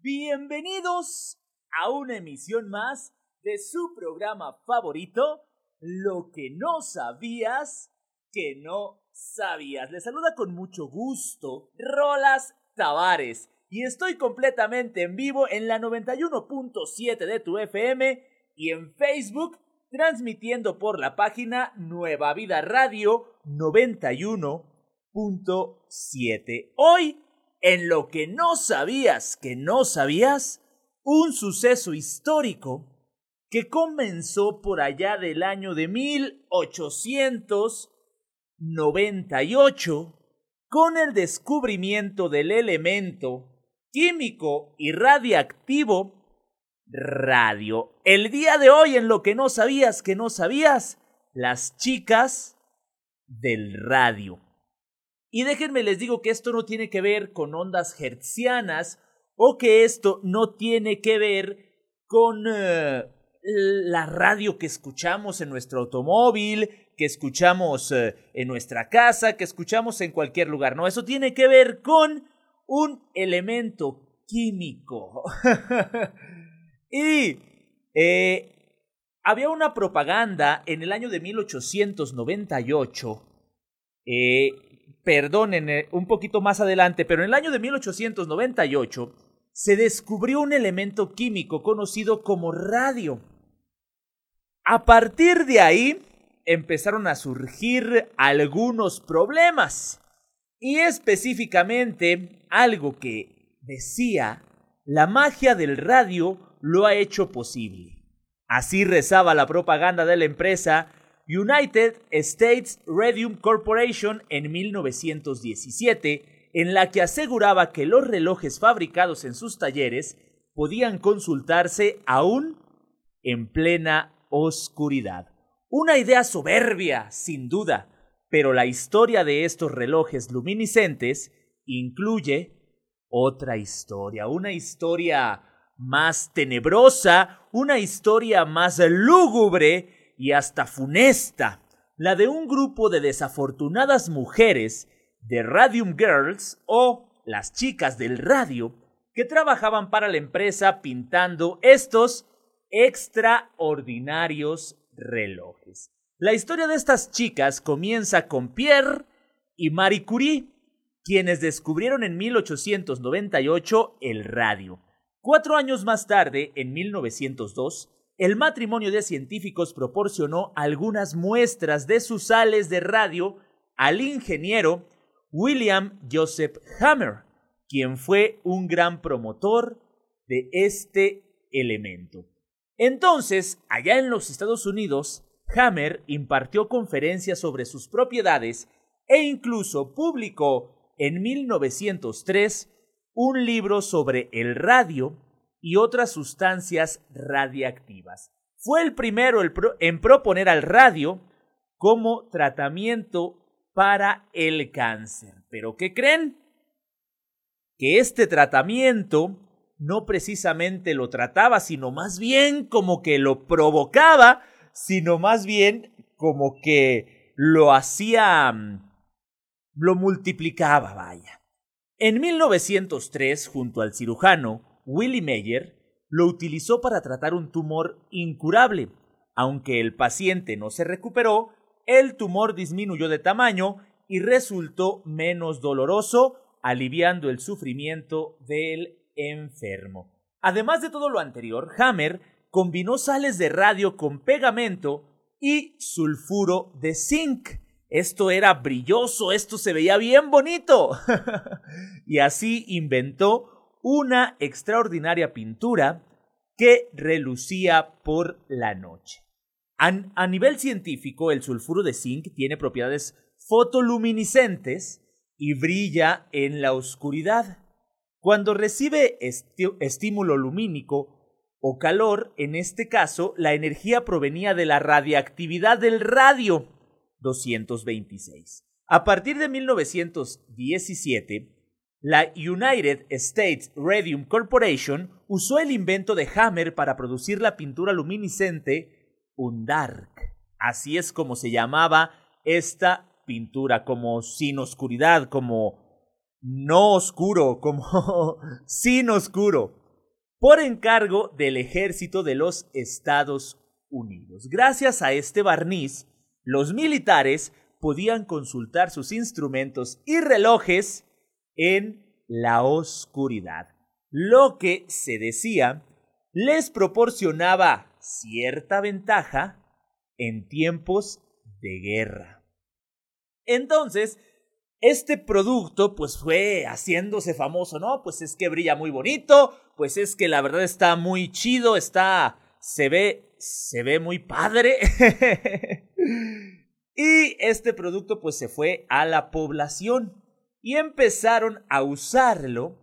Bienvenidos a una emisión más de su programa favorito, Lo que no sabías que no sabías. Les saluda con mucho gusto Rolas Tavares y estoy completamente en vivo en la 91.7 de tu FM y en Facebook transmitiendo por la página Nueva Vida Radio 91.7. Hoy en lo que no sabías que no sabías, un suceso histórico que comenzó por allá del año de 1898 con el descubrimiento del elemento químico y radiactivo radio. El día de hoy en lo que no sabías que no sabías, las chicas del radio. Y déjenme les digo que esto no tiene que ver con ondas hertzianas o que esto no tiene que ver con eh, la radio que escuchamos en nuestro automóvil, que escuchamos eh, en nuestra casa, que escuchamos en cualquier lugar. No, eso tiene que ver con un elemento químico. y eh, había una propaganda en el año de 1898 eh, perdónenme un poquito más adelante, pero en el año de 1898 se descubrió un elemento químico conocido como radio. A partir de ahí empezaron a surgir algunos problemas y específicamente algo que decía la magia del radio lo ha hecho posible. Así rezaba la propaganda de la empresa United States Radium Corporation en 1917, en la que aseguraba que los relojes fabricados en sus talleres podían consultarse aún en plena oscuridad. Una idea soberbia, sin duda, pero la historia de estos relojes luminiscentes incluye otra historia, una historia más tenebrosa, una historia más lúgubre y hasta funesta, la de un grupo de desafortunadas mujeres de Radium Girls o las chicas del radio que trabajaban para la empresa pintando estos extraordinarios relojes. La historia de estas chicas comienza con Pierre y Marie Curie, quienes descubrieron en 1898 el radio. Cuatro años más tarde, en 1902, el matrimonio de científicos proporcionó algunas muestras de sus sales de radio al ingeniero William Joseph Hammer, quien fue un gran promotor de este elemento. Entonces, allá en los Estados Unidos, Hammer impartió conferencias sobre sus propiedades e incluso publicó en 1903 un libro sobre el radio y otras sustancias radiactivas. Fue el primero en proponer al radio como tratamiento para el cáncer. Pero ¿qué creen? Que este tratamiento no precisamente lo trataba, sino más bien como que lo provocaba, sino más bien como que lo hacía, mm, lo multiplicaba, vaya. En 1903, junto al cirujano Willie Meyer lo utilizó para tratar un tumor incurable. Aunque el paciente no se recuperó, el tumor disminuyó de tamaño y resultó menos doloroso, aliviando el sufrimiento del enfermo. Además de todo lo anterior, Hammer combinó sales de radio con pegamento y sulfuro de zinc. Esto era brilloso, esto se veía bien bonito. y así inventó una extraordinaria pintura que relucía por la noche. A, nivel científico, el sulfuro de zinc tiene propiedades fotoluminiscentes y brilla en la oscuridad. Cuando recibe estímulo lumínico o calor, en este caso, la energía provenía de la radiactividad del radio 226. A partir de 1917, la United States Radium Corporation usó el invento de Hammer para producir la pintura luminiscente Undark. Así es como se llamaba esta pintura, como sin oscuridad, como no oscuro, como sin oscuro. por encargo del ejército de los Estados Unidos. Gracias a este barniz, los militares podían consultar sus instrumentos y relojes en la oscuridad, lo que se decía les proporcionaba cierta ventaja en tiempos de guerra. Entonces, este producto pues fue haciéndose famoso, ¿no? Pues es que brilla muy bonito, pues es que la verdad está muy chido, está se ve se ve muy padre. y este producto pues se fue a la población y empezaron a usarlo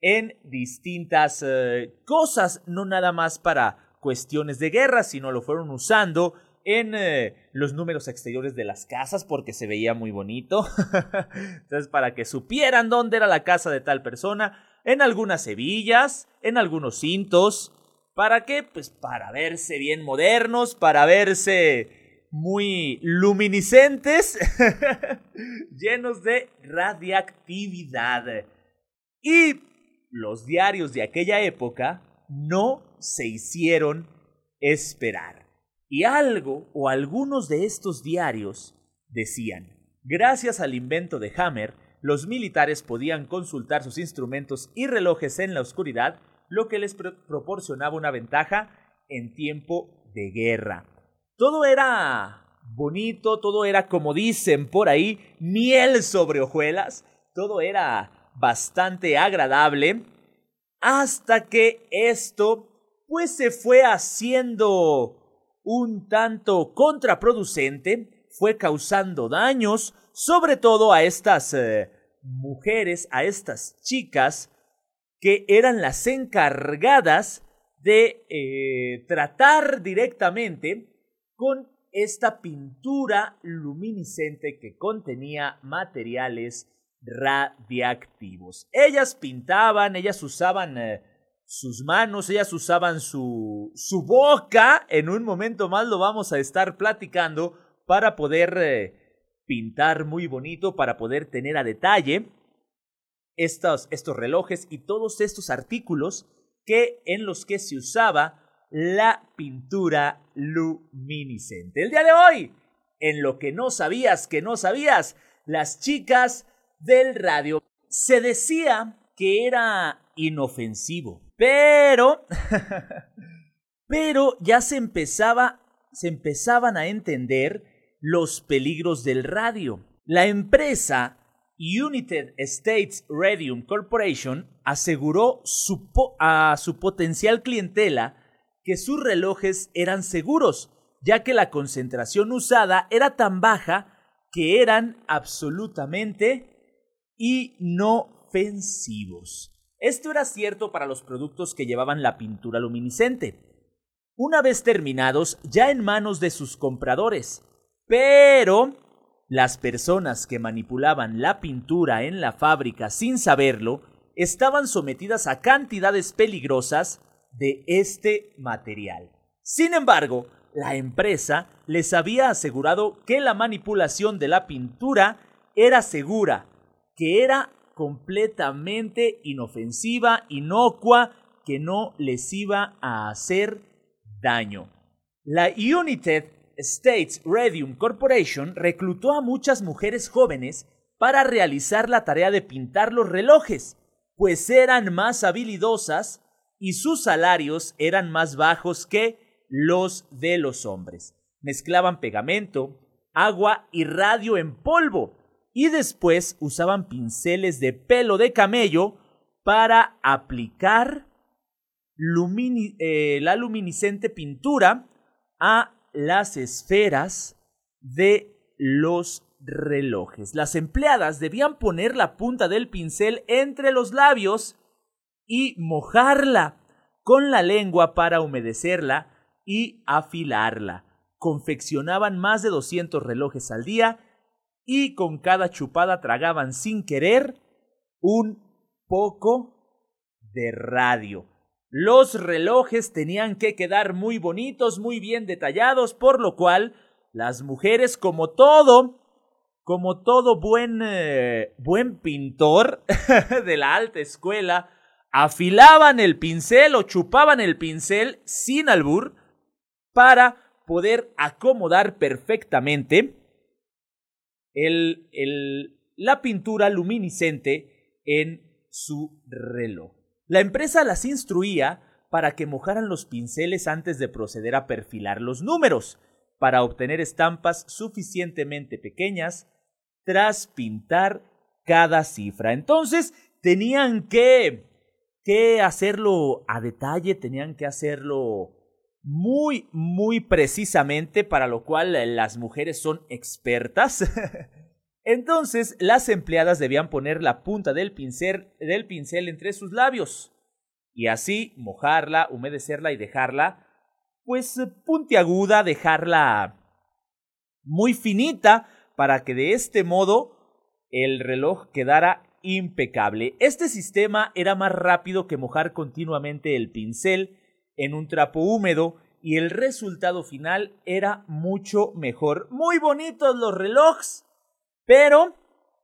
en distintas eh, cosas, no nada más para cuestiones de guerra, sino lo fueron usando en eh, los números exteriores de las casas porque se veía muy bonito. Entonces, para que supieran dónde era la casa de tal persona, en algunas hebillas, en algunos cintos. ¿Para qué? Pues para verse bien modernos, para verse muy luminiscentes, llenos de radiactividad. Y los diarios de aquella época no se hicieron esperar. Y algo o algunos de estos diarios decían, gracias al invento de Hammer, los militares podían consultar sus instrumentos y relojes en la oscuridad, lo que les proporcionaba una ventaja en tiempo de guerra. Todo era bonito, todo era como dicen por ahí, miel sobre hojuelas, todo era bastante agradable, hasta que esto pues se fue haciendo un tanto contraproducente, fue causando daños, sobre todo a estas eh, mujeres, a estas chicas, que eran las encargadas de eh, tratar directamente con esta pintura luminiscente que contenía materiales radiactivos. Ellas pintaban, ellas usaban eh, sus manos, ellas usaban su, su boca. En un momento más lo vamos a estar platicando para poder eh, pintar muy bonito, para poder tener a detalle estos, estos relojes y todos estos artículos que, en los que se usaba la pintura luminiscente. El día de hoy, en lo que no sabías que no sabías, las chicas del radio. Se decía que era inofensivo. Pero, pero ya se empezaba, se empezaban a entender los peligros del radio. La empresa United States Radium Corporation aseguró a su potencial clientela que sus relojes eran seguros, ya que la concentración usada era tan baja que eran absolutamente inofensivos. Esto era cierto para los productos que llevaban la pintura luminiscente. Una vez terminados, ya en manos de sus compradores. Pero las personas que manipulaban la pintura en la fábrica sin saberlo estaban sometidas a cantidades peligrosas de este material. Sin embargo, la empresa les había asegurado que la manipulación de la pintura era segura, que era completamente inofensiva, inocua, que no les iba a hacer daño. La United States Radium Corporation reclutó a muchas mujeres jóvenes para realizar la tarea de pintar los relojes, pues eran más habilidosas y sus salarios eran más bajos que los de los hombres. Mezclaban pegamento, agua y radio en polvo y después usaban pinceles de pelo de camello para aplicar eh, la luminiscente pintura a las esferas de los relojes. Las empleadas debían poner la punta del pincel entre los labios y mojarla con la lengua para humedecerla y afilarla. Confeccionaban más de 200 relojes al día y con cada chupada tragaban sin querer un poco de radio. Los relojes tenían que quedar muy bonitos, muy bien detallados, por lo cual las mujeres, como todo, como todo buen, eh, buen pintor de la alta escuela, afilaban el pincel o chupaban el pincel sin albur para poder acomodar perfectamente el, la pintura luminiscente en su reloj. La empresa las instruía para que mojaran los pinceles antes de proceder a perfilar los números, para obtener estampas suficientemente pequeñas tras pintar cada cifra. Entonces, tenían que, que hacerlo a detalle, tenían que hacerlo muy, muy precisamente, para lo cual las mujeres son expertas. Entonces, las empleadas debían poner la punta del pincel, del pincel entre sus labios y así mojarla, humedecerla y dejarla, pues puntiaguda, dejarla muy finita para que de este modo el reloj quedara impecable. Este sistema era más rápido que mojar continuamente el pincel en un trapo húmedo y el resultado final era mucho mejor. Muy bonitos los relojes, pero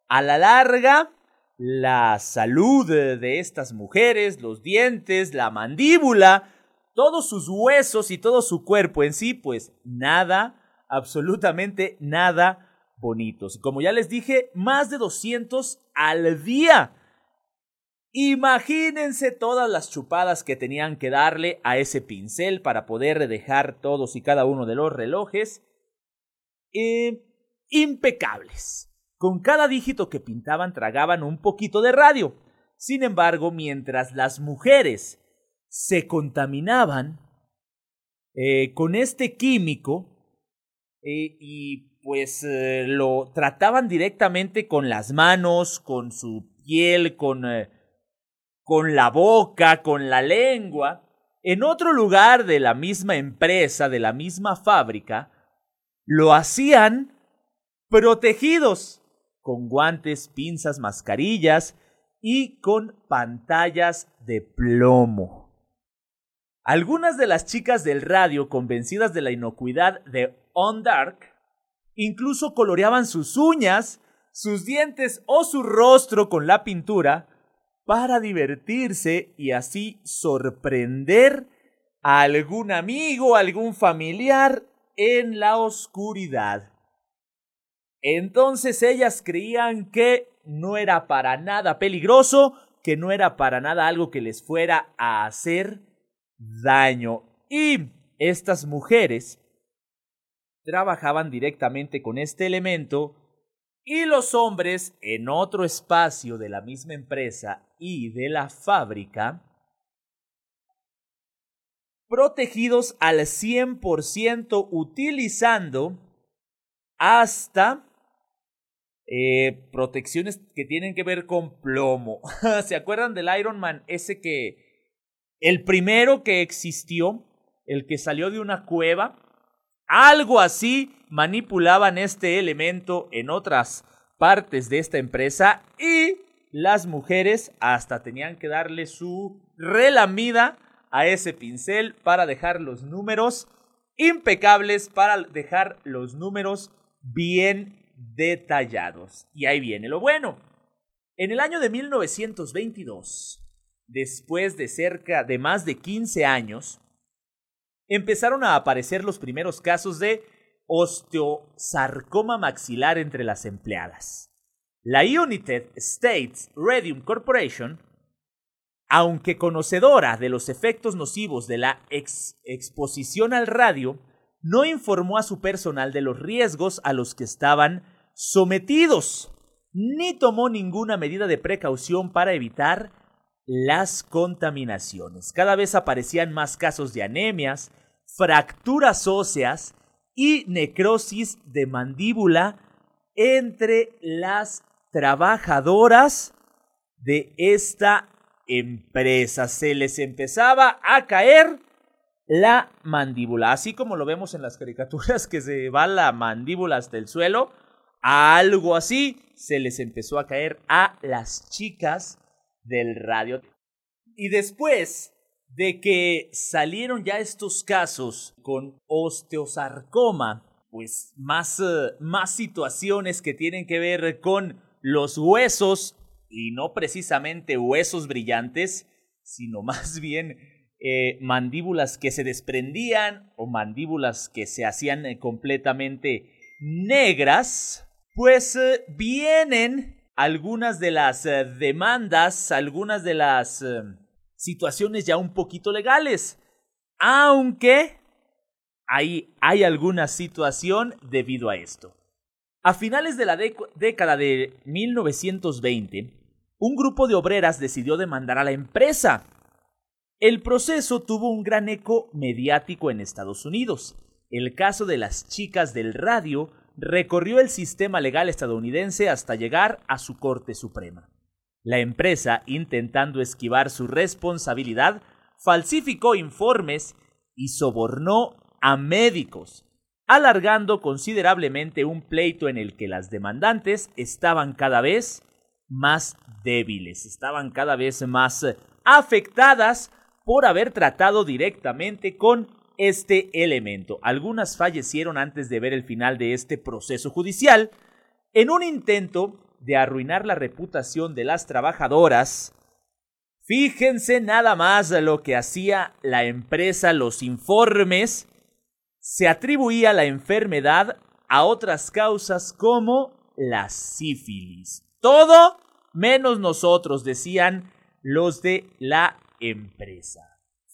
a la larga la salud de estas mujeres, los dientes, la mandíbula, todos sus huesos y todo su cuerpo en sí, pues nada, absolutamente nada bonitos. Como ya les dije, más de 200 al día. Imagínense todas las chupadas que tenían que darle a ese pincel para poder dejar todos y cada uno de los relojes eh, impecables. Con cada dígito que pintaban tragaban un poquito de radio. Sin embargo, mientras las mujeres se contaminaban eh, con este químico eh, y pues lo trataban directamente con las manos, con su piel, con con la boca, con la lengua, en otro lugar de la misma empresa, de la misma fábrica, lo hacían protegidos, con guantes, pinzas, mascarillas y con pantallas de plomo. Algunas de las chicas del radio, convencidas de la inocuidad de On Dark, incluso coloreaban sus uñas, sus dientes o su rostro con la pintura para divertirse y así sorprender a algún amigo, algún familiar en la oscuridad. Entonces ellas creían que no era para nada peligroso, que no era para nada algo que les fuera a hacer daño. Y estas mujeres trabajaban directamente con este elemento y los hombres en otro espacio de la misma empresa y de la fábrica, protegidos al 100% utilizando hasta eh, protecciones que tienen que ver con plomo. ¿Se acuerdan del Iron Man? Ese que... El primero que existió, el que salió de una cueva. Algo así manipulaban este elemento en otras partes de esta empresa y las mujeres hasta tenían que darle su relamida a ese pincel para dejar los números impecables, para dejar los números bien detallados. Y ahí viene lo bueno. En el año de 1922, después de cerca de más de 15 años, empezaron a aparecer los primeros casos de osteosarcoma maxilar entre las empleadas. La United States Radium Corporation, aunque conocedora de los efectos nocivos de la exposición al radio, no informó a su personal de los riesgos a los que estaban sometidos, ni tomó ninguna medida de precaución para evitar las contaminaciones. Cada vez aparecían más casos de anemias, fracturas óseas y necrosis de mandíbula entre las trabajadoras de esta empresa. Se les empezaba a caer la mandíbula, así como lo vemos en las caricaturas que se va la mandíbula hasta el suelo, algo así se les empezó a caer a las chicas del radio. Y después de que salieron ya estos casos con osteosarcoma, pues más, eh, más situaciones que tienen que ver con los huesos, y no precisamente huesos brillantes, sino más bien eh, mandíbulas que se desprendían o mandíbulas que se hacían eh, completamente negras, pues vienen algunas de las demandas, algunas de las situaciones ya un poquito legales, aunque hay, hay alguna situación debido a esto. A finales de la década de 1920, un grupo de obreras decidió demandar a la empresa. El proceso tuvo un gran eco mediático en Estados Unidos. El caso de las chicas del radio recorrió el sistema legal estadounidense hasta llegar a su Corte Suprema. La empresa, intentando esquivar su responsabilidad, falsificó informes y sobornó a médicos, alargando considerablemente un pleito en el que las demandantes estaban cada vez más débiles, estaban cada vez más afectadas por haber tratado directamente con este elemento. Algunas fallecieron antes de ver el final de este proceso judicial en un intento de arruinar la reputación de las trabajadoras. Fíjense nada más lo que hacía la empresa, los informes. Se atribuía la enfermedad a otras causas como la sífilis. Todo menos nosotros, decían los de la empresa.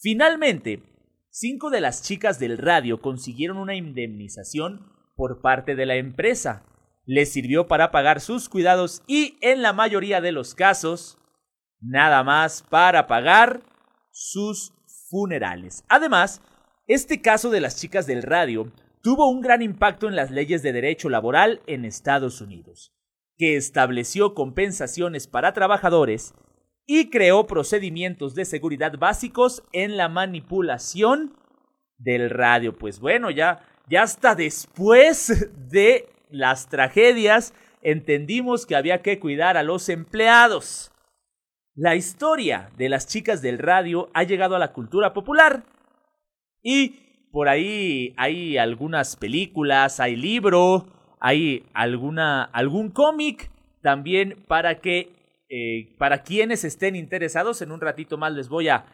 Finalmente, cinco de las chicas del radio consiguieron una indemnización por parte de la empresa. Les sirvió para pagar sus cuidados y, en la mayoría de los casos, nada más para pagar sus funerales. Además, este caso de las chicas del radio tuvo un gran impacto en las leyes de derecho laboral en Estados Unidos que estableció compensaciones para trabajadores y creó procedimientos de seguridad básicos en la manipulación del radio. Pues bueno, ya, ya hasta después de las tragedias entendimos que había que cuidar a los empleados. La historia de las chicas del radio ha llegado a la cultura popular y por ahí hay algunas películas, hay libro, hay alguna, algún cómic también para que, eh, para quienes estén interesados, en un ratito más les voy a,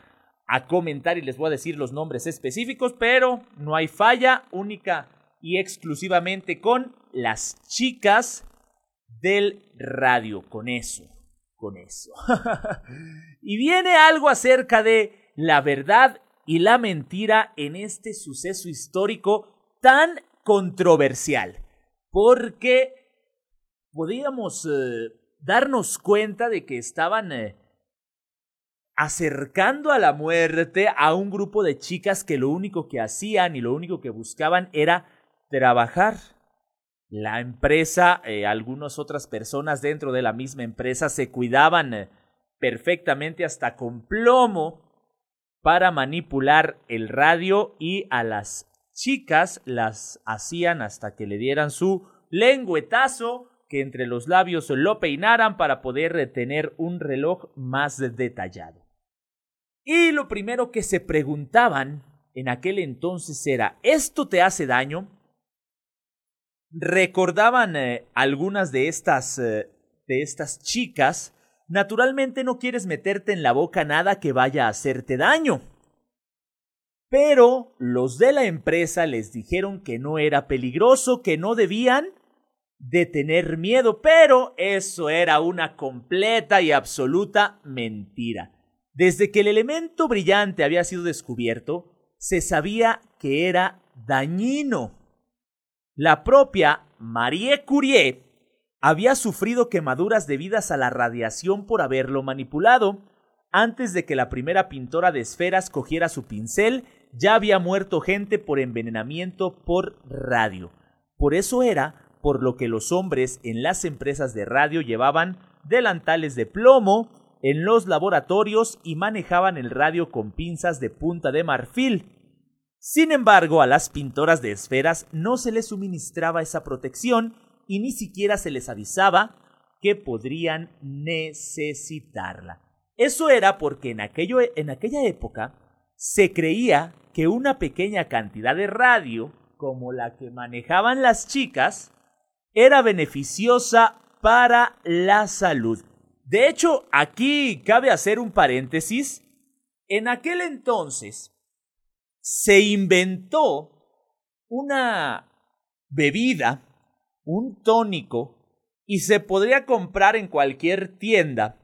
a comentar y les voy a decir los nombres específicos, pero no hay falla, única y exclusivamente con las chicas del radio, con eso, con eso. y viene algo acerca de la verdad y la mentira en este suceso histórico tan controversial porque podíamos eh, darnos cuenta de que estaban eh, acercando a la muerte a un grupo de chicas que lo único que hacían y lo único que buscaban era trabajar. La empresa, eh, algunas otras personas dentro de la misma empresa se cuidaban perfectamente hasta con plomo para manipular el radio y a las chicas las hacían hasta que le dieran su lengüetazo, que entre los labios lo peinaran para poder tener un reloj más detallado. Y lo primero que se preguntaban en aquel entonces era, ¿esto te hace daño? Recordaban eh, algunas de estas, eh, de estas chicas, naturalmente no quieres meterte en la boca nada que vaya a hacerte daño. Pero los de la empresa les dijeron que no era peligroso, que no debían de tener miedo, pero eso era una completa y absoluta mentira. Desde que el elemento brillante había sido descubierto, se sabía que era dañino. La propia Marie Curie había sufrido quemaduras debidas a la radiación por haberlo manipulado. Antes de que la primera pintora de esferas cogiera su pincel ya había muerto gente por envenenamiento por radio. Por eso era por lo que los hombres en las empresas de radio llevaban delantales de plomo en los laboratorios y manejaban el radio con pinzas de punta de marfil. Sin embargo, a las pintoras de esferas no se les suministraba esa protección y ni siquiera se les avisaba que podrían necesitarla. Eso era porque en, aquello, en aquella época se creía que una pequeña cantidad de radio, como la que manejaban las chicas, era beneficiosa para la salud. De hecho, aquí cabe hacer un paréntesis en aquel entonces se inventó una bebida, un tónico, y se podría comprar en cualquier tienda.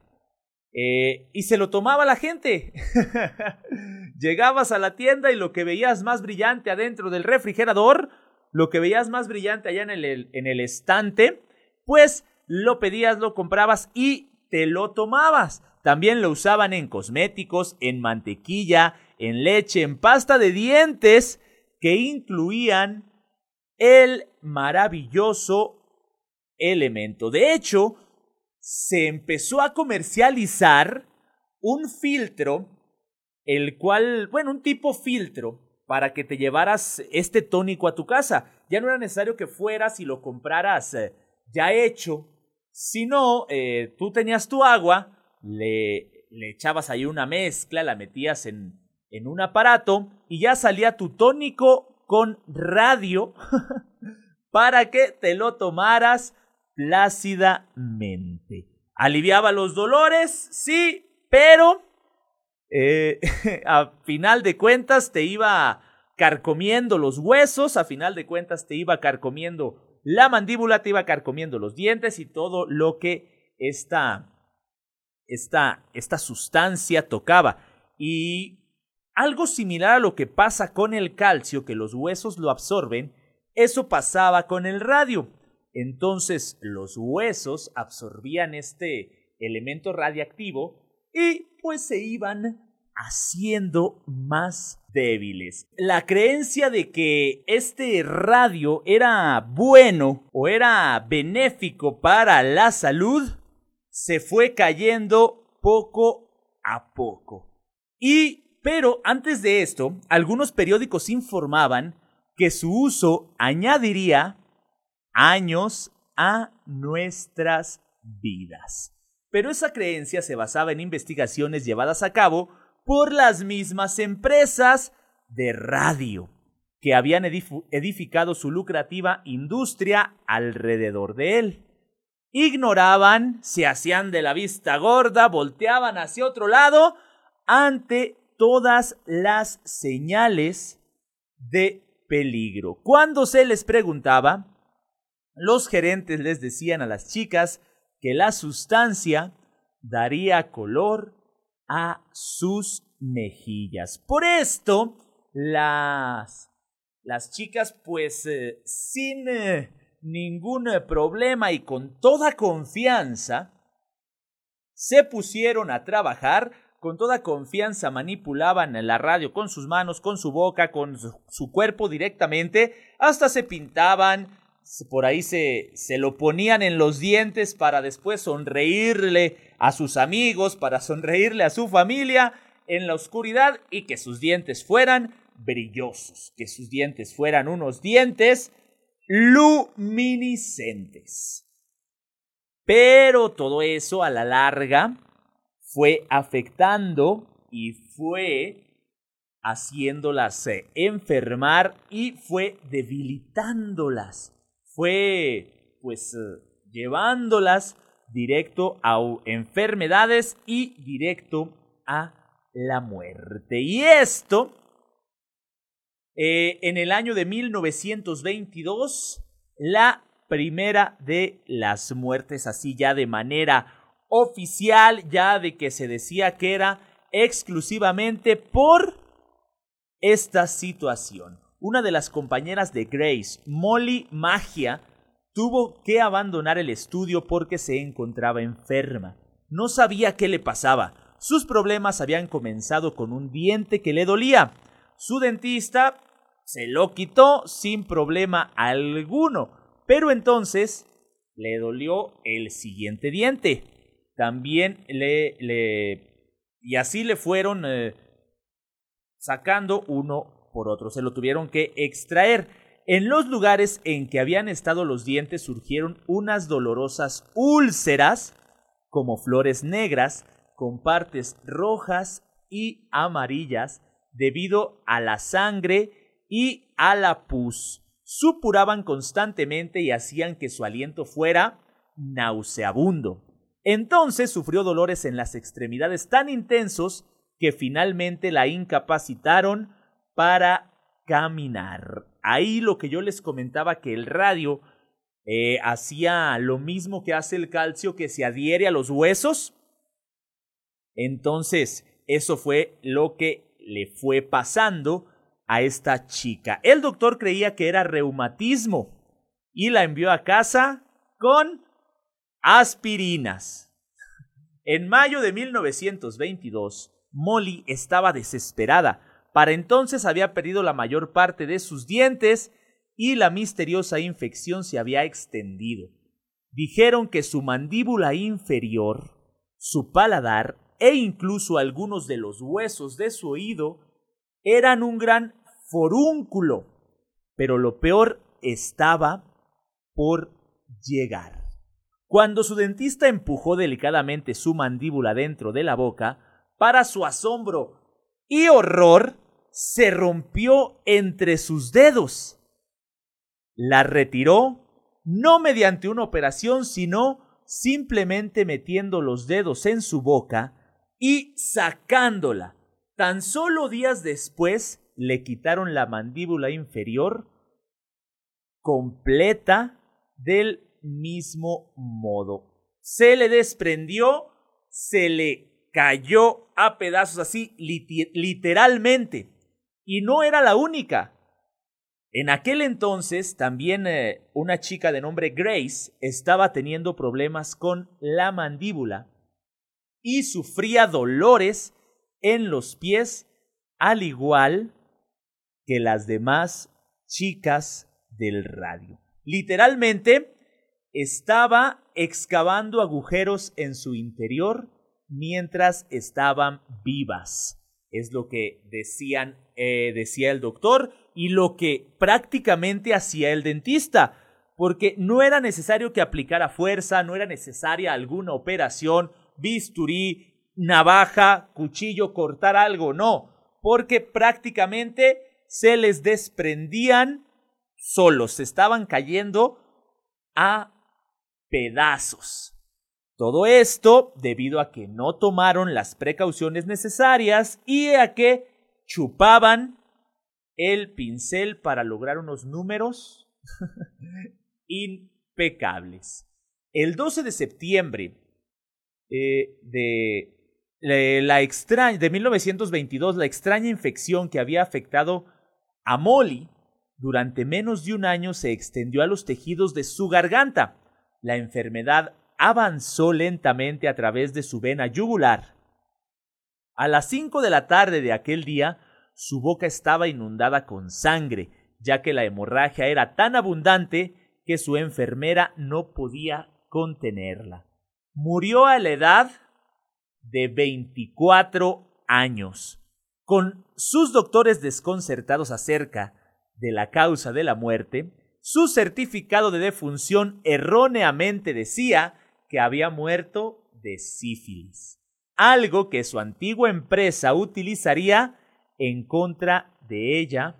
Eh, y se lo tomaba la gente. Llegabas a la tienda y lo que veías más brillante adentro del refrigerador, lo que veías más brillante allá en el, en el estante, pues lo pedías, lo comprabas y te lo tomabas. También lo usaban en cosméticos, en mantequilla, en leche, en pasta de dientes, que incluían el maravilloso elemento. De hecho, se empezó a comercializar un filtro, el cual, bueno, un tipo filtro para que te llevaras este tónico a tu casa. Ya no era necesario que fueras y lo compraras eh, ya hecho, sino eh, tú tenías tu agua, le, le echabas ahí una mezcla, la metías en, en un aparato y ya salía tu tónico con radio para que te lo tomaras plácidamente. Aliviaba los dolores, sí, pero eh, a final de cuentas te iba carcomiendo los huesos, a final de cuentas te iba carcomiendo la mandíbula, te iba carcomiendo los dientes y todo lo que esta esta, esta sustancia tocaba. Y algo similar a lo que pasa con el calcio, que los huesos lo absorben, eso pasaba con el radio. Entonces los huesos absorbían este elemento radiactivo y pues se iban haciendo más débiles. La creencia de que este radio era bueno o era benéfico para la salud se fue cayendo poco a poco. Y, pero antes de esto, algunos periódicos informaban que su uso añadiría años a nuestras vidas. Pero esa creencia se basaba en investigaciones llevadas a cabo por las mismas empresas de radio que habían edificado su lucrativa industria alrededor de él ignoraban, se hacían de la vista gorda, volteaban hacia otro lado ante todas las señales de peligro. Cuando se les preguntaba, los gerentes les decían a las chicas que la sustancia daría color a sus mejillas. Por esto, las, las chicas, pues, eh, sin eh, ningún eh, problema y con toda confianza, se pusieron a trabajar, con toda confianza manipulaban la radio con sus manos, con su boca, con su cuerpo directamente, hasta se pintaban, por ahí se, se lo ponían en los dientes para después sonreírle a sus amigos, para sonreírle a su familia en la oscuridad y que sus dientes fueran brillosos, que sus dientes fueran unos dientes luminiscentes. Pero todo eso a la larga fue afectando y fue haciéndolas eh, enfermar y fue debilitándolas. Fue pues eh, llevándolas directo a enfermedades y directo a la muerte. Y esto eh, en el año de 1922, la primera de las muertes, así ya de manera oficial, ya de que se decía que era exclusivamente por esta situación. Una de las compañeras de Grace, Molly Magia, tuvo que abandonar el estudio porque se encontraba enferma. No sabía qué le pasaba. Sus problemas habían comenzado con un diente que le dolía. Su dentista se lo quitó sin problema alguno. Pero entonces le dolió el siguiente diente. También le... y así le fueron eh, sacando uno por otro. Se lo tuvieron que extraer. En los lugares en que habían estado los dientes surgieron unas dolorosas úlceras, como flores negras, con partes rojas y amarillas, debido a la sangre y a la pus. Supuraban constantemente y hacían que su aliento fuera nauseabundo. Entonces sufrió dolores en las extremidades tan intensos que finalmente la incapacitaron para caminar. Ahí lo que yo les comentaba que el radio eh, hacía lo mismo que hace el calcio que se adhiere a los huesos. Entonces, eso fue lo que le fue pasando a esta chica. El doctor creía que era reumatismo y la envió a casa con aspirinas. En mayo de 1922, Molly estaba desesperada. Para entonces había perdido la mayor parte de sus dientes y la misteriosa infección se había extendido. Dijeron que su mandíbula inferior, su paladar e incluso algunos de los huesos de su oído eran un gran forúnculo. Pero lo peor estaba por llegar. Cuando su dentista empujó delicadamente su mandíbula dentro de la boca, para su asombro y horror, se rompió entre sus dedos. La retiró no mediante una operación, sino simplemente metiendo los dedos en su boca y sacándola. Tan solo días después le quitaron la mandíbula inferior completa del mismo modo. Se le desprendió, se le cayó a pedazos así literalmente. Y no era la única. En aquel entonces también eh, una chica de nombre Grace estaba teniendo problemas con la mandíbula y sufría dolores en los pies al igual que las demás chicas del radio. Literalmente estaba excavando agujeros en su interior mientras estaban vivas. Es lo que decían, eh, decía el doctor y lo que prácticamente hacía el dentista, porque no era necesario que aplicara fuerza, no era necesaria alguna operación, bisturí, navaja, cuchillo, cortar algo, no, porque prácticamente se les desprendían solos, se estaban cayendo a pedazos. Todo esto debido a que no tomaron las precauciones necesarias y a que chupaban el pincel para lograr unos números impecables. El 12 de septiembre eh, de la de 1922, la extraña infección que había afectado a Molly durante menos de un año se extendió a los tejidos de su garganta. La enfermedad avanzó lentamente a través de su vena yugular. A las cinco de la tarde de aquel día, su boca estaba inundada con sangre, ya que la hemorragia era tan abundante que su enfermera no podía contenerla. Murió a la edad de 24 años. Con sus doctores desconcertados acerca de la causa de la muerte, su certificado de defunción erróneamente decía que había muerto de sífilis, algo que su antigua empresa utilizaría en contra de ella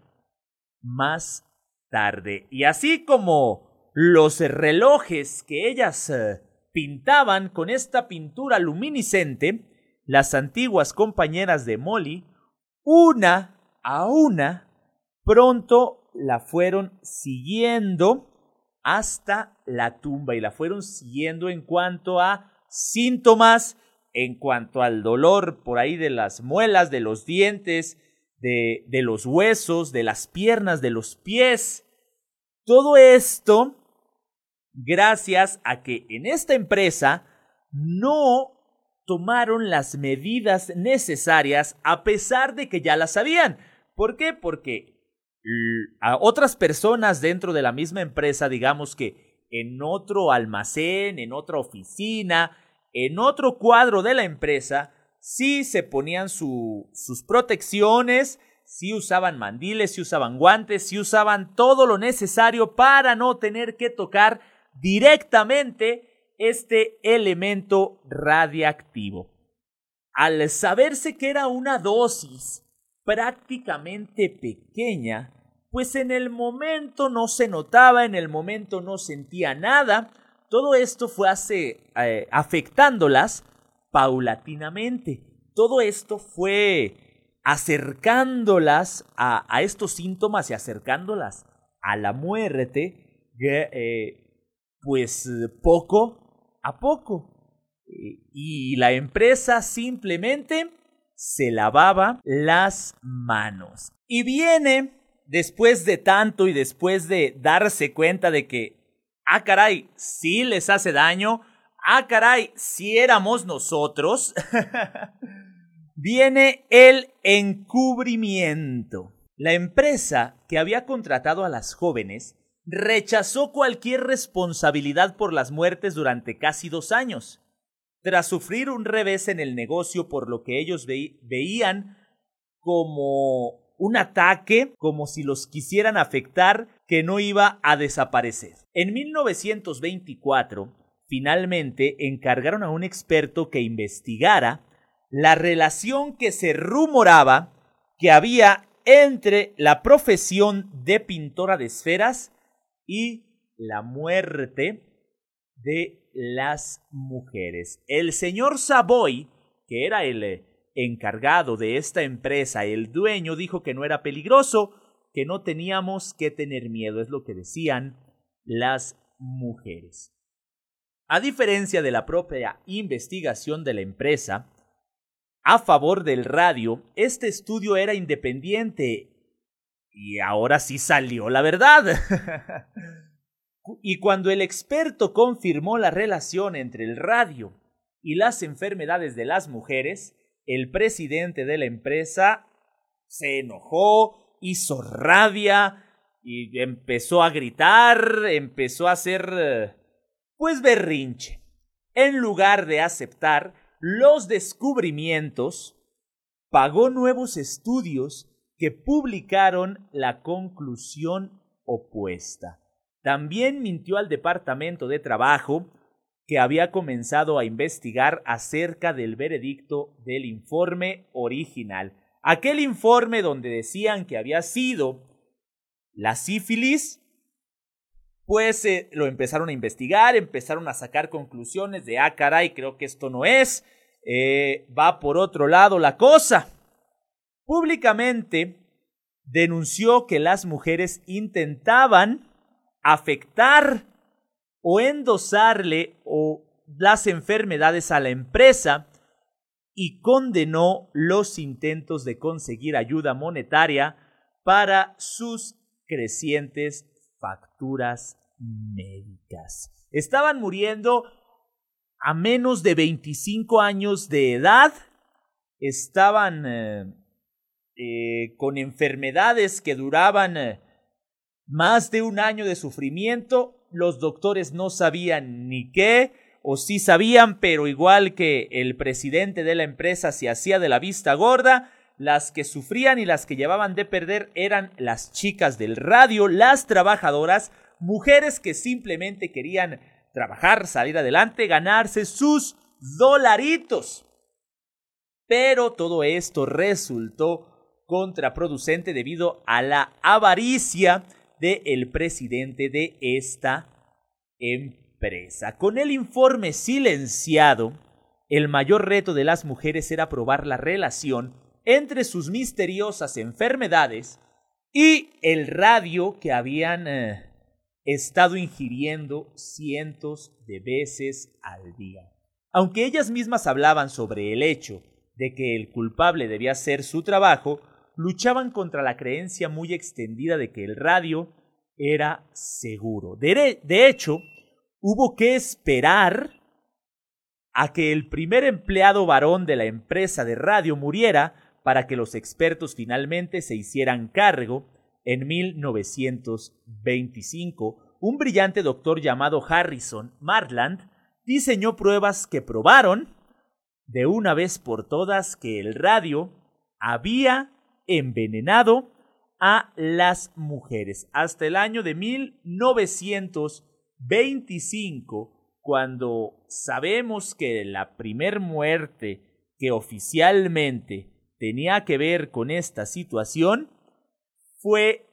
más tarde. Y así como los relojes que ellas eh, pintaban con esta pintura luminiscente, las antiguas compañeras de Molly, una a una, pronto la fueron siguiendo hasta la tumba y la fueron siguiendo en cuanto a síntomas, en cuanto al dolor por ahí de las muelas, de los dientes, de, de los huesos, de las piernas, de los pies. Todo esto gracias a que en esta empresa no tomaron las medidas necesarias a pesar de que ya las sabían. ¿Por qué? Porque a otras personas dentro de la misma empresa, digamos que en otro almacén, en otra oficina, en otro cuadro de la empresa, sí se ponían sus protecciones, sí usaban mandiles, sí usaban guantes, sí usaban todo lo necesario para no tener que tocar directamente este elemento radiactivo. Al saberse que era una dosis prácticamente pequeña, pues en el momento no se notaba, en el momento no sentía nada, todo esto fue hace, eh, afectándolas paulatinamente. todo esto fue acercándolas a, a estos síntomas y acercándolas a la muerte, eh, pues poco a poco. Y la empresa simplemente se lavaba las manos. Y viene, después de tanto y después de darse cuenta de que, ah, caray, sí les hace daño, ah, caray, si éramos nosotros, viene el encubrimiento. La empresa que había contratado a las jóvenes rechazó cualquier responsabilidad por las muertes durante casi dos años tras sufrir un revés en el negocio por lo que ellos veían como un ataque, como si los quisieran afectar, que no iba a desaparecer. En 1924, finalmente encargaron a un experto que investigara la relación que se rumoraba que había entre la profesión de pintora de esferas y la muerte de las mujeres. El señor Savoy, que era el eh, encargado de esta empresa, el dueño, dijo que no era peligroso, que no teníamos que tener miedo, es lo que decían las mujeres. A diferencia de la propia investigación de la empresa, a favor del radio, este estudio era independiente y ahora sí salió la verdad. Y cuando el experto confirmó la relación entre el radio y las enfermedades de las mujeres, el presidente de la empresa se enojó, hizo rabia y empezó a gritar, empezó a hacer pues berrinche. En lugar de aceptar los descubrimientos, pagó nuevos estudios que publicaron la conclusión opuesta. También mintió al Departamento de Trabajo que había comenzado a investigar acerca del veredicto del informe original. Aquel informe donde decían que había sido la sífilis, pues eh, lo empezaron a investigar, empezaron a sacar conclusiones de, ah, caray, creo que esto no es, eh, va por otro lado la cosa. Públicamente denunció que las mujeres intentaban afectar o endosarle o las enfermedades a la empresa y condenó los intentos de conseguir ayuda monetaria para sus crecientes facturas médicas. Estaban muriendo a menos de 25 años de edad, estaban eh, eh, con enfermedades que duraban eh, más de un año de sufrimiento, los doctores no sabían ni qué, o sí sabían, pero igual que el presidente de la empresa se hacía de la vista gorda, las que sufrían y las que llevaban de perder eran las chicas del radio, las trabajadoras, mujeres que simplemente querían trabajar, salir adelante, ganarse sus dolaritos. Pero todo esto resultó contraproducente debido a la avaricia del presidente de esta empresa. Con el informe silenciado, el mayor reto de las mujeres era probar la relación entre sus misteriosas enfermedades y el radio que habían eh, estado ingiriendo cientos de veces al día. Aunque ellas mismas hablaban sobre el hecho de que el culpable debía hacer su trabajo, luchaban contra la creencia muy extendida de que el radio era seguro. De, hecho, hubo que esperar a que el primer empleado varón de la empresa de radio muriera para que los expertos finalmente se hicieran cargo en 1925. Un brillante doctor llamado Harrison Marland diseñó pruebas que probaron de una vez por todas que el radio había envenenado a las mujeres. Hasta el año de 1925, cuando sabemos que la primer muerte que oficialmente tenía que ver con esta situación fue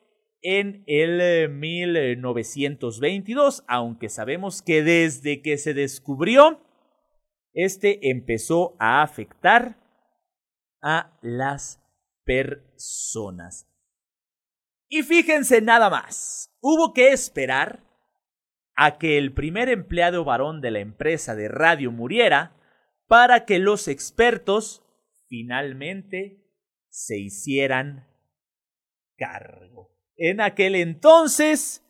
en el 1922, aunque sabemos que desde que se descubrió, este empezó a afectar a las personas. Y fíjense nada más, hubo que esperar a que el primer empleado varón de la empresa de radio muriera para que los expertos finalmente se hicieran cargo. En aquel entonces,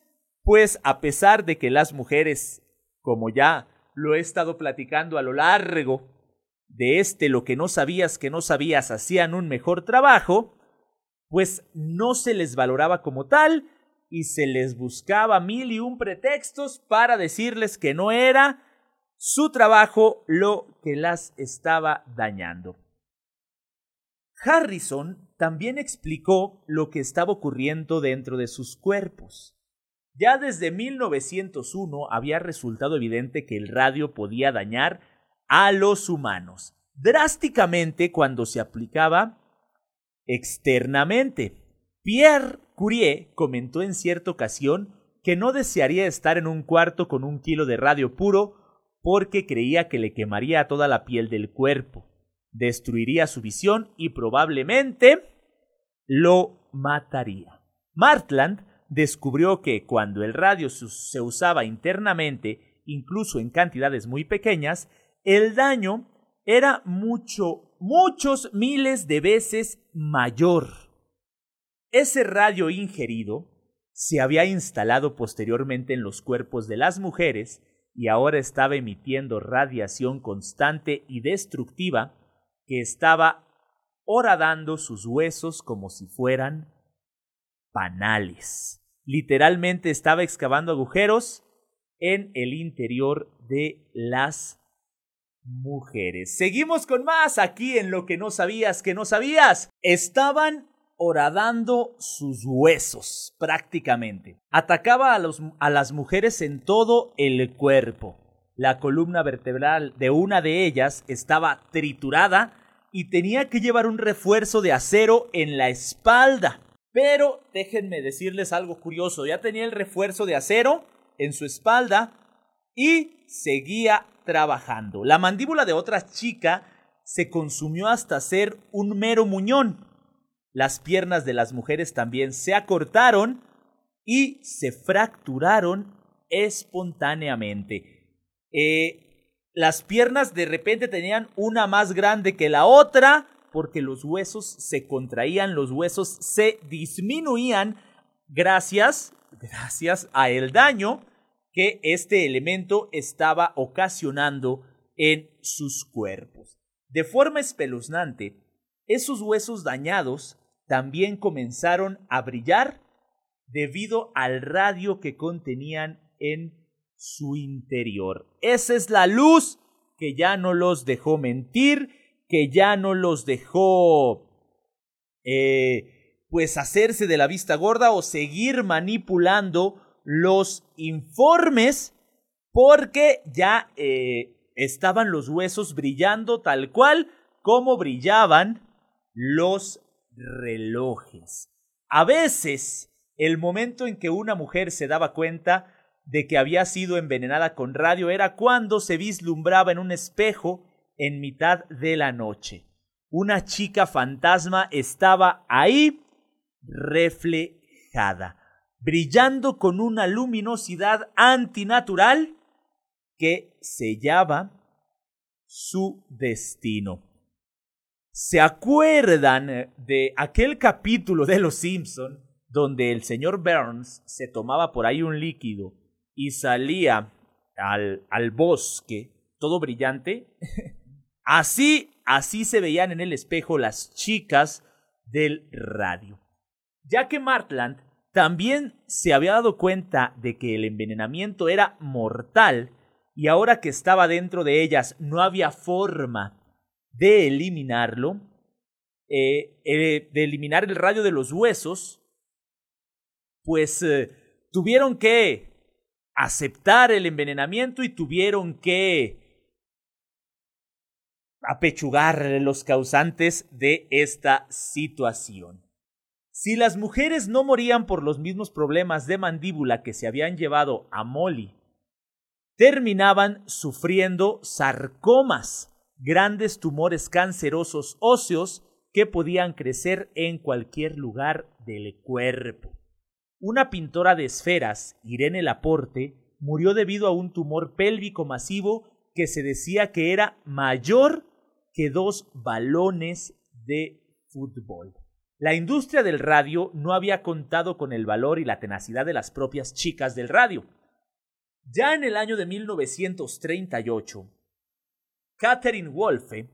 pues a pesar de que las mujeres, como ya lo he estado platicando a lo largo de este lo que no sabías que no sabías hacían un mejor trabajo, pues no se les valoraba como tal y se les buscaba mil y un pretextos para decirles que no era su trabajo lo que las estaba dañando. Harrison también explicó lo que estaba ocurriendo dentro de sus cuerpos. Ya desde 1901 había resultado evidente que el radio podía dañar a los humanos, drásticamente cuando se aplicaba externamente. Pierre Curie comentó en cierta ocasión que no desearía estar en un cuarto con un kilo de radio puro porque creía que le quemaría toda la piel del cuerpo, destruiría su visión y probablemente lo mataría. Martland descubrió que cuando el radio se usaba internamente, incluso en cantidades muy pequeñas, el daño era mucho, muchos miles de veces mayor. Ese radio ingerido se había instalado posteriormente en los cuerpos de las mujeres y ahora estaba emitiendo radiación constante y destructiva que estaba horadando sus huesos como si fueran panales. Literalmente estaba excavando agujeros en el interior de las mujeres. Seguimos con más aquí en lo que no sabías que no sabías. Estaban horadando sus huesos prácticamente. Atacaba a, los, a las mujeres en todo el cuerpo. La columna vertebral de una de ellas estaba triturada y tenía que llevar un refuerzo de acero en la espalda. Pero déjenme decirles algo curioso, ya tenía el refuerzo de acero en su espalda y seguía trabajando. La mandíbula de otra chica se consumió hasta ser un mero muñón. Las piernas de las mujeres también se acortaron y se fracturaron espontáneamente. Eh, las piernas de repente tenían una más grande que la otra porque los huesos se contraían, los huesos se disminuían gracias, gracias a el daño que este elemento estaba ocasionando en sus cuerpos. De forma espeluznante, esos huesos dañados también comenzaron a brillar debido al radio que contenían en su interior. Esa es la luz que ya no los dejó mentir, que ya no los dejó eh, pues hacerse de la vista gorda o seguir manipulando los informes porque ya eh, estaban los huesos brillando tal cual como brillaban los relojes. A veces, el momento en que una mujer se daba cuenta de que había sido envenenada con radio era cuando se vislumbraba en un espejo en mitad de la noche. Una chica fantasma estaba ahí reflejada, brillando con una luminosidad antinatural que sellaba su destino. ¿Se acuerdan eh, de aquel capítulo de Los Simpson donde el señor Burns se tomaba por ahí un líquido y salía al, al bosque todo brillante? así, así se veían en el espejo las chicas del radio. Ya que Martland también se había dado cuenta de que el envenenamiento era mortal y ahora que estaba dentro de ellas no había forma de eliminarlo, eh, eh, de eliminar el radio de los huesos, pues eh, tuvieron que aceptar el envenenamiento y tuvieron que apechugar los causantes de esta situación. Si las mujeres no morían por los mismos problemas de mandíbula que se habían llevado a Molly, terminaban sufriendo sarcomas, grandes tumores cancerosos óseos que podían crecer en cualquier lugar del cuerpo. Una pintora de esferas, Irene Laporte, murió debido a un tumor pélvico masivo que se decía que era mayor que dos balones de fútbol. La industria del radio no había contado con el valor y la tenacidad de las propias chicas del radio. Ya en el año de 1938, Catherine Wolfe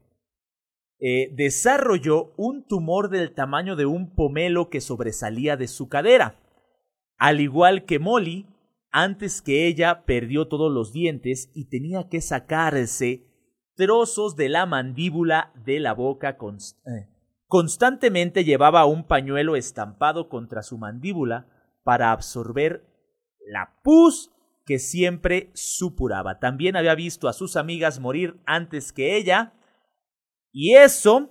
eh, desarrolló un tumor del tamaño de un pomelo que sobresalía de su cadera. Al igual que Molly, antes que ella perdió todos los dientes y tenía que sacarse trozos de la mandíbula de la boca. Eh, constantemente llevaba un pañuelo estampado contra su mandíbula para absorber la pus que siempre supuraba. También había visto a sus amigas morir antes que ella y eso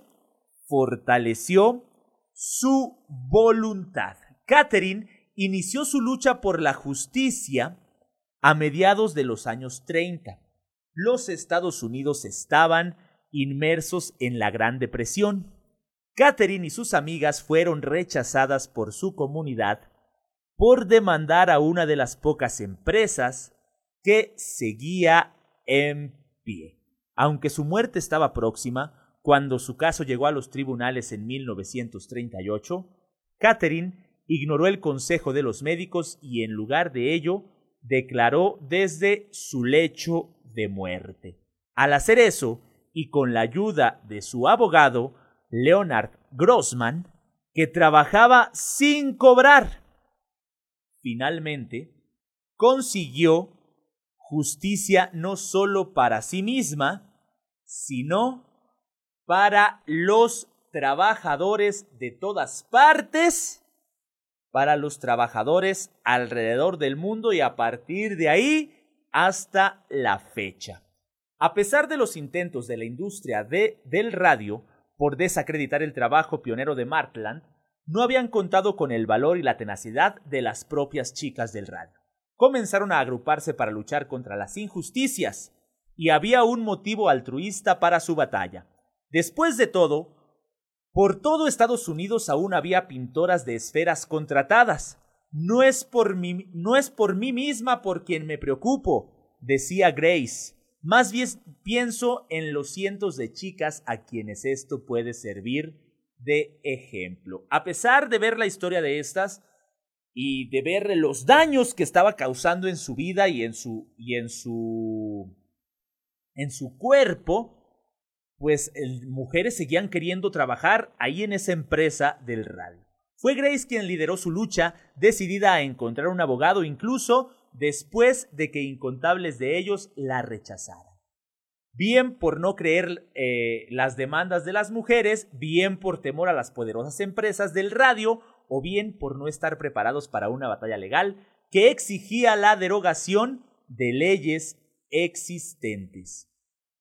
fortaleció su voluntad. Catherine inició su lucha por la justicia a mediados de los años 30. Los Estados Unidos estaban inmersos en la Gran Depresión. Catherine y sus amigas fueron rechazadas por su comunidad por demandar a una de las pocas empresas que seguía en pie. Aunque su muerte estaba próxima, cuando su caso llegó a los tribunales en 1938, Catherine ignoró el consejo de los médicos y en lugar de ello declaró desde su lecho de muerte. Al hacer eso, y con la ayuda de su abogado, Leonard Grossman, que trabajaba sin cobrar, finalmente consiguió justicia no solo para sí misma, sino para los trabajadores de todas partes para los trabajadores alrededor del mundo y a partir de ahí hasta la fecha. A pesar de los intentos de la industria de, del radio por desacreditar el trabajo pionero de Martland, no habían contado con el valor y la tenacidad de las propias chicas del radio. Comenzaron a agruparse para luchar contra las injusticias, y había un motivo altruista para su batalla. Después de todo, por todo Estados Unidos aún había pintoras de esferas contratadas. No es por mí, no es por mí misma por quien me preocupo, decía Grace. Más bien pienso en los cientos de chicas a quienes esto puede servir de ejemplo. A pesar de ver la historia de estas y de ver los daños que estaba causando en su vida y en su y en su en su cuerpo, pues mujeres seguían queriendo trabajar ahí en esa empresa del radio. Fue Grace quien lideró su lucha, decidida a encontrar un abogado incluso después de que incontables de ellos la rechazaran. Bien por no creer eh, las demandas de las mujeres, bien por temor a las poderosas empresas del radio, o bien por no estar preparados para una batalla legal que exigía la derogación de leyes existentes.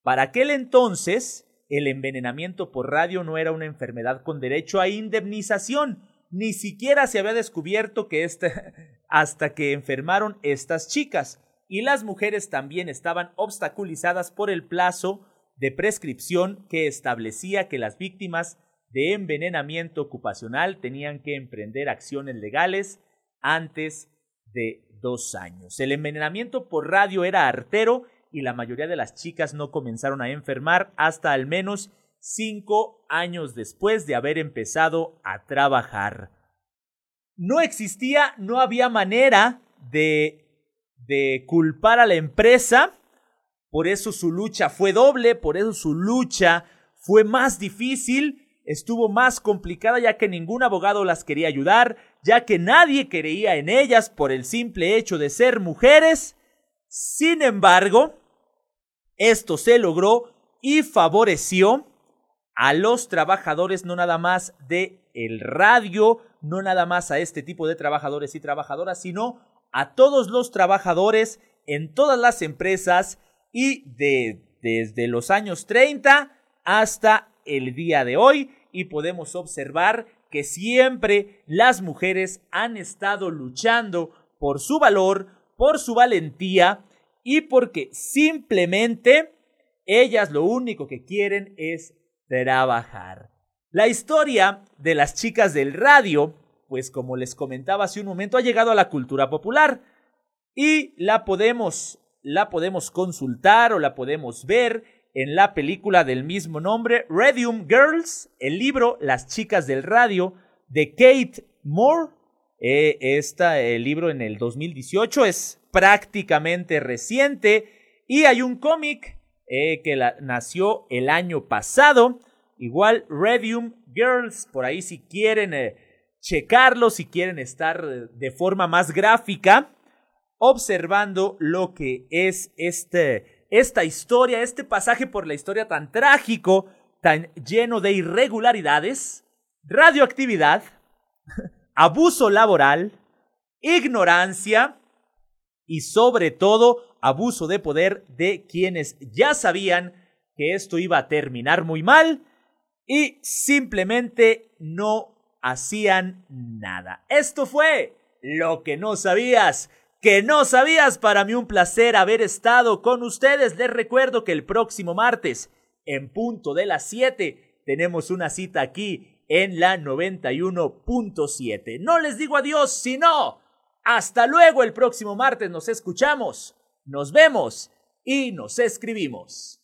Para aquel entonces, el envenenamiento por radio no era una enfermedad con derecho a indemnización. Ni siquiera se había descubierto que esta, hasta que enfermaron estas chicas. Y las mujeres también estaban obstaculizadas por el plazo de prescripción que establecía que las víctimas de envenenamiento ocupacional tenían que emprender acciones legales antes de dos años. El envenenamiento por radio era artero y la mayoría de las chicas no comenzaron a enfermar hasta al menos cinco años después de haber empezado a trabajar. No existía, no había manera de, de culpar a la empresa, por eso su lucha fue doble, por eso su lucha fue más difícil, estuvo más complicada ya que ningún abogado las quería ayudar, ya que nadie creía en ellas por el simple hecho de ser mujeres. Sin embargo, esto se logró y favoreció a los trabajadores no nada más de el radio, no nada más a este tipo de trabajadores y trabajadoras, sino a todos los trabajadores en todas las empresas y de, desde los años 30 hasta el día de hoy y podemos observar que siempre las mujeres han estado luchando por su valor, por su valentía y porque simplemente ellas lo único que quieren es trabajar. La historia de las chicas del radio, pues como les comentaba hace un momento, ha llegado a la cultura popular y la podemos la podemos consultar o la podemos ver en la película del mismo nombre, Radium Girls, el libro Las chicas del radio de Kate Moore. Eh, el libro en el 2018 es prácticamente reciente y hay un cómic eh, que nació el año pasado. Igual Radium Girls, por ahí si quieren eh, checarlo, si quieren estar de forma más gráfica, observando lo que es este, esta historia, este pasaje por la historia tan trágico, tan lleno de irregularidades, radioactividad, abuso laboral, ignorancia y sobre todo abuso de poder de quienes ya sabían que esto iba a terminar muy mal y simplemente no hacían nada. Esto fue lo que no sabías que no sabías. Para mí un placer haber estado con ustedes. Les recuerdo que el próximo martes, en punto de las 7, tenemos una cita aquí en la 91.7. No les digo adiós, sino hasta luego el próximo martes nos escuchamos, nos vemos y nos escribimos.